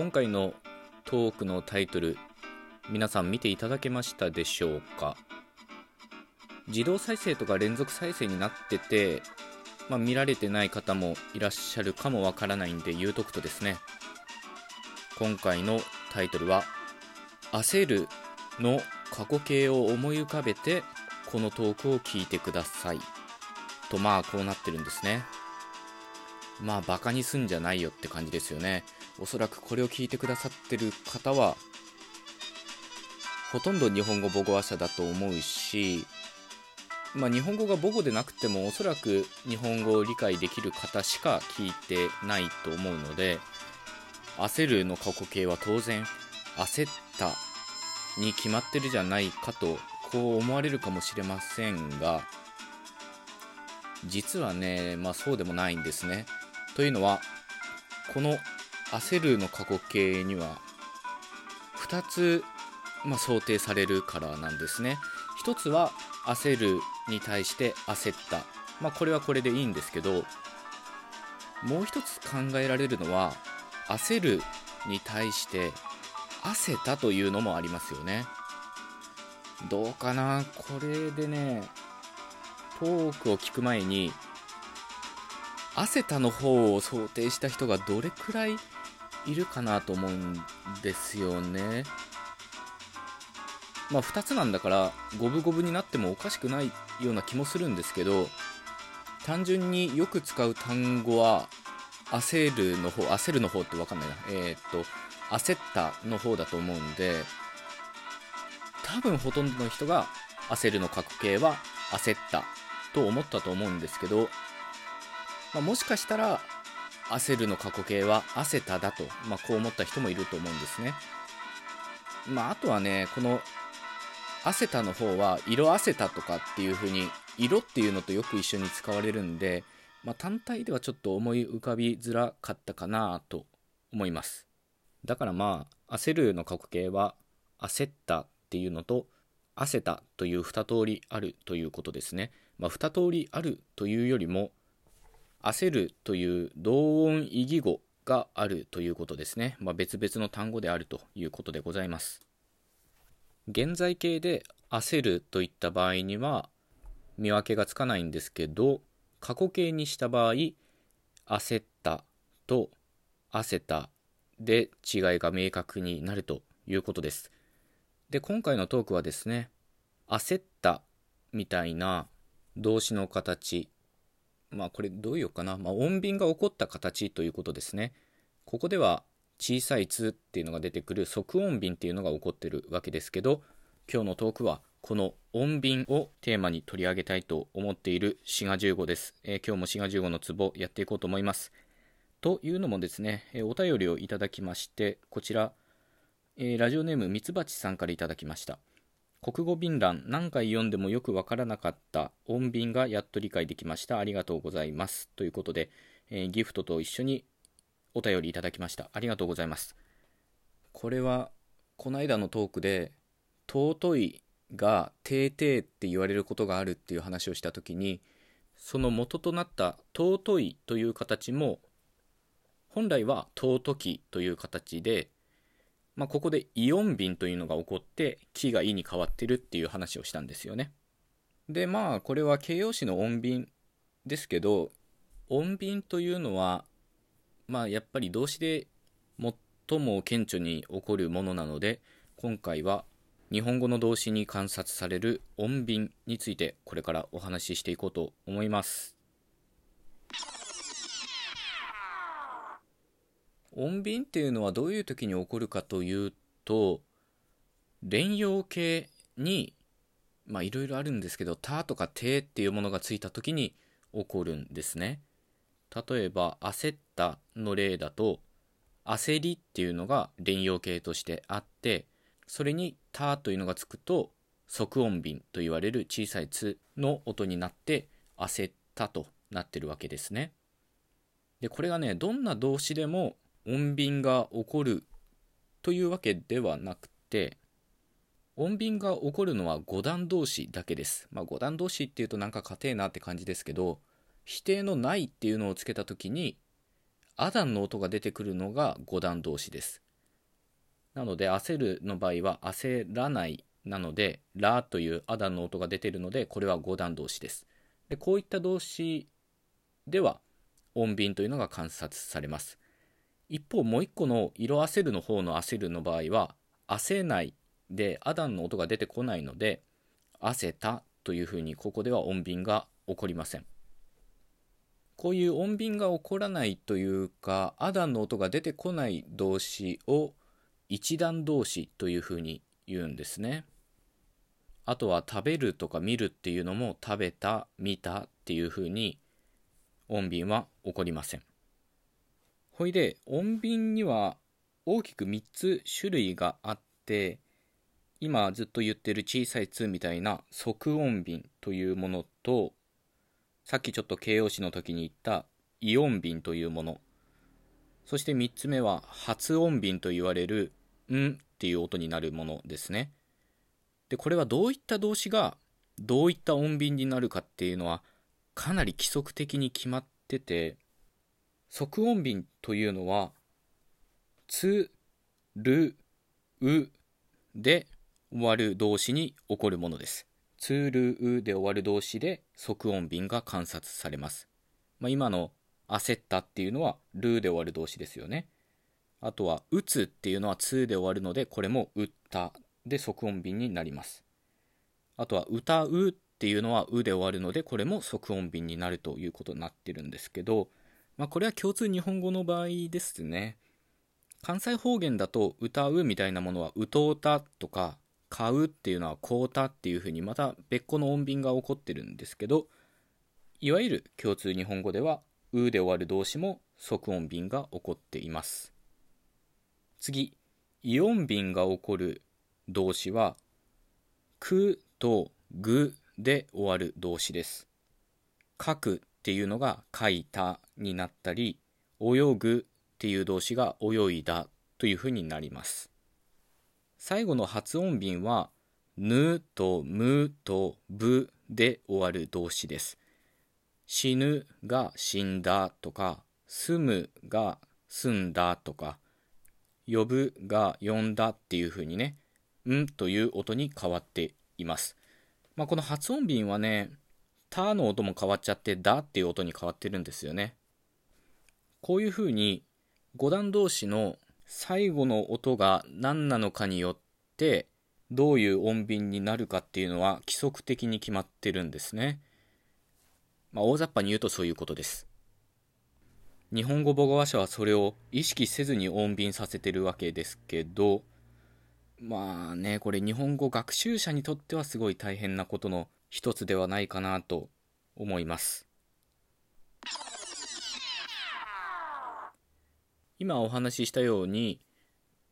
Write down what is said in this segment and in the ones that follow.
今回のトークのタイトル皆さん見ていただけましたでしょうか？自動再生とか連続再生になってて、まあ、見られてない方もいらっしゃるかもわからないんで言うとくとですね。今回のタイトルは「焦る」の過去形を思い浮かべてこのトークを聞いてください。とまあこうなってるんですね。まあバカにすんじゃないよって感じですよね。おそらくこれを聞いてくださってる方はほとんど日本語母語話者だと思うしまあ、日本語が母語でなくてもおそらく日本語を理解できる方しか聞いてないと思うので焦るの過去形は当然焦ったに決まってるじゃないかとこう思われるかもしれませんが実はね、まあ、そうでもないんですね。というのはこの焦るの過去形には2つ、まあ、想定されるからなんですね。1つは焦るに対して焦った。まあ、これはこれでいいんですけどもう一つ考えられるのは焦るに対して焦ったというのもありますよね。どうかな？これでねトークを聞く前に汗たの方を想定した人がどれくらいいるかなと思うんですよね。まあ2つなんだから五分五分になってもおかしくないような気もするんですけど単純によく使う単語は焦るの方焦るの方って分かんないなえー、っと焦ったの方だと思うんで多分ほとんどの人が焦るの過去形は焦ったと思ったと思うんですけど、まあ、もしかしたら焦るの過去形は焦っただと、まあ、こう思った人もいると思うんですね。まあ、あとはねこの焦ったの方は色焦ったとかっていう風に色っていうのとよく一緒に使われるんで、まあ、単体ではちょっと思い浮かびづらかったかなと思いますだからまあ焦るの過去形は焦ったっていうのと焦ったという2通りあるということですねまあ、2通りあるというよりも焦るという同音異義語があるということですね、まあ、別々の単語であるということでございます。現在形で焦るといった場合には見分けがつかないんですけど過去形にした場合焦ったと焦ったで違いが明確になるということです。で今回のトークはですね焦ったみたいな動詞の形まあこれどういうかな、まあ、音便が起こった形ということですね。ここでは小さい「つ」っていうのが出てくる即音便っていうのが起こってるわけですけど今日のトークはこの音便をテーマに取り上げたいと思っている滋賀15です、えー、今日も滋賀15のツボやっていこうと思います。というのもですね、えー、お便りをいただきましてこちら、えー、ラジオネームみつばちさんからいただきました。国語便欄何回読んでもよくわからなかった音便がやっと理解できました。ありがとうございます。ということで、えー、ギフトと一緒にお便りいただきました。ありがとうございます。これはこの間のトークで尊いが「ていてい」って言われることがあるっていう話をした時にその元となった「尊い」という形も本来は「尊き」という形でまあ、ここでイオン便というのが起こって木が「い」に変わってるっていう話をしたんですよね。でまあこれは形容詞の音便ですけど音便というのはまあやっぱり動詞で最も顕著に起こるものなので今回は日本語の動詞に観察される音便についてこれからお話ししていこうと思います。音便っていうのはどういう時に起こるかというと連用形にまあいろいろあるんですけど「た」とか「て」っていうものがついた時に起こるんですね。例えば「焦った」の例だと「焦り」っていうのが連用形としてあってそれに「た」というのがつくと即音便と言われる小さい「つ」の音になって「焦った」となってるわけですね。でこれがねどんな動詞でも音便が起こるというわけではなくて音便が起こるのは五段同士だけです。まあ、五段同士っていうとなんか硬えなって感じですけど否定のないっていうのをつけた時にアダンの音が出てくるのが五段同士です。なので焦るの場合は焦らないなのでラというアダンの音が出てるのでこれは五段動詞ですでこういった動詞では音便というのが観察されます一方もう一個の色あせるの方の焦るの場合は焦ないでアダンの音が出てこないので焦たというふうにここでは音便が起こりません。こういう音便が起こらないというかアダンの音が出てこない動詞を一段動詞というふうに言うんですね。あとは食べるとか見るっていうのも食べた見たっていうふうに音便は起こりません。ほいで音便には大きく3つ種類があって今ずっと言ってる小さい「つ」みたいな即音便というものとさっきちょっと形容詞の時に言ったイ音便というもの。そして3つ目は発音便と言われる「ん」っていう音になるものですね。でこれはどういった動詞がどういった音便になるかっていうのはかなり規則的に決まってて即音便というのはつるうで終わる動詞に起こるものです。つるうで終わる動詞で即音便が観察されます、まあ、今の焦ったっていうのはるで終わる動詞ですよね。あとは打つっていうのはつで終わるのでこれも打ったで即音便になります。あとは歌うっていうのはうで終わるのでこれも即音便になるということになってるんですけどまあこれは共通日本語の場合ですね。関西方言だと歌うみたいなものは歌うたとか買うっていうのは買うたっていうふうにまた別個の音便が起こってるんですけどいわゆる共通日本語ではうで終わる動詞も即音便が起こっています。次イオン便が起こる動詞はくとぐで終わる動詞です。書くっていうのが書いたになったり泳ぐっていう動詞が泳いだというふうになります最後の発音便はぬとむとぶで終わる動詞です死ぬが死んだとか住むが住んだとか呼ぶが呼んだっていうふうにねんという音に変わっています。まあ、この発音便はね、たの音も変わっちゃって、だっていう音に変わってるんですよね。こういうふうに、五段同士の最後の音が何なのかによって、どういう音便になるかっていうのは規則的に決まってるんですね。まあ、大雑把に言うとそういうことです。日本語母語話者はそれを意識せずに音便させてるわけですけど、まあね、これ日本語学習者にとってはすごい大変なことの一つではないかなと思います。今お話ししたように、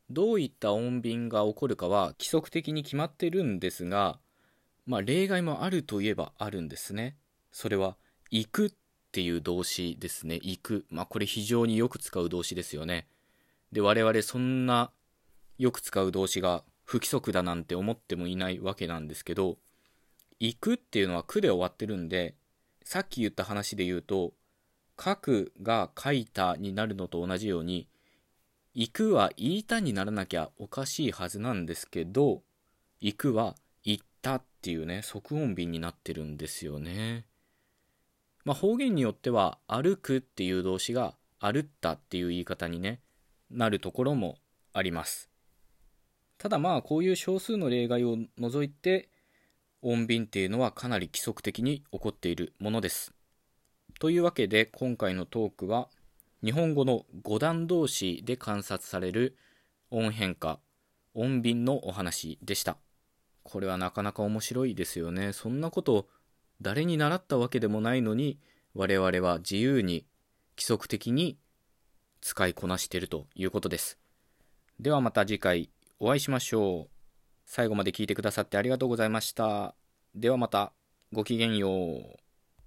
どういった音便が起こるかは規則的に決まってるんですが、まあ例外もあるといえばあるんですね。それは、行くっていう動詞ですね。行く。まあこれ非常によく使う動詞ですよね。で、我々そんなよく使う動詞が不規則だなんて思ってもいないわけなんですけど、行くっていうのは句で終わってるんで、さっき言った話で言うと、書くが書いたになるのと同じように、行くは言いたにならなきゃおかしいはずなんですけど、行くは行ったっていうね、即音便になってるんですよね。まあ方言によっては、歩くっていう動詞が歩ったっていう言い方にね、なるところもあります。ただまあこういう少数の例外を除いて音便っていうのはかなり規則的に起こっているものです。というわけで今回のトークは日本語の五段同士で観察される音変化、音便のお話でした。これはなかなか面白いですよね。そんなこと誰に習ったわけでもないのに我々は自由に規則的に使いこなしているということです。ではまた次回お会いしましょう。最後まで聞いてくださってありがとうございました。ではまた、ごきげんよう。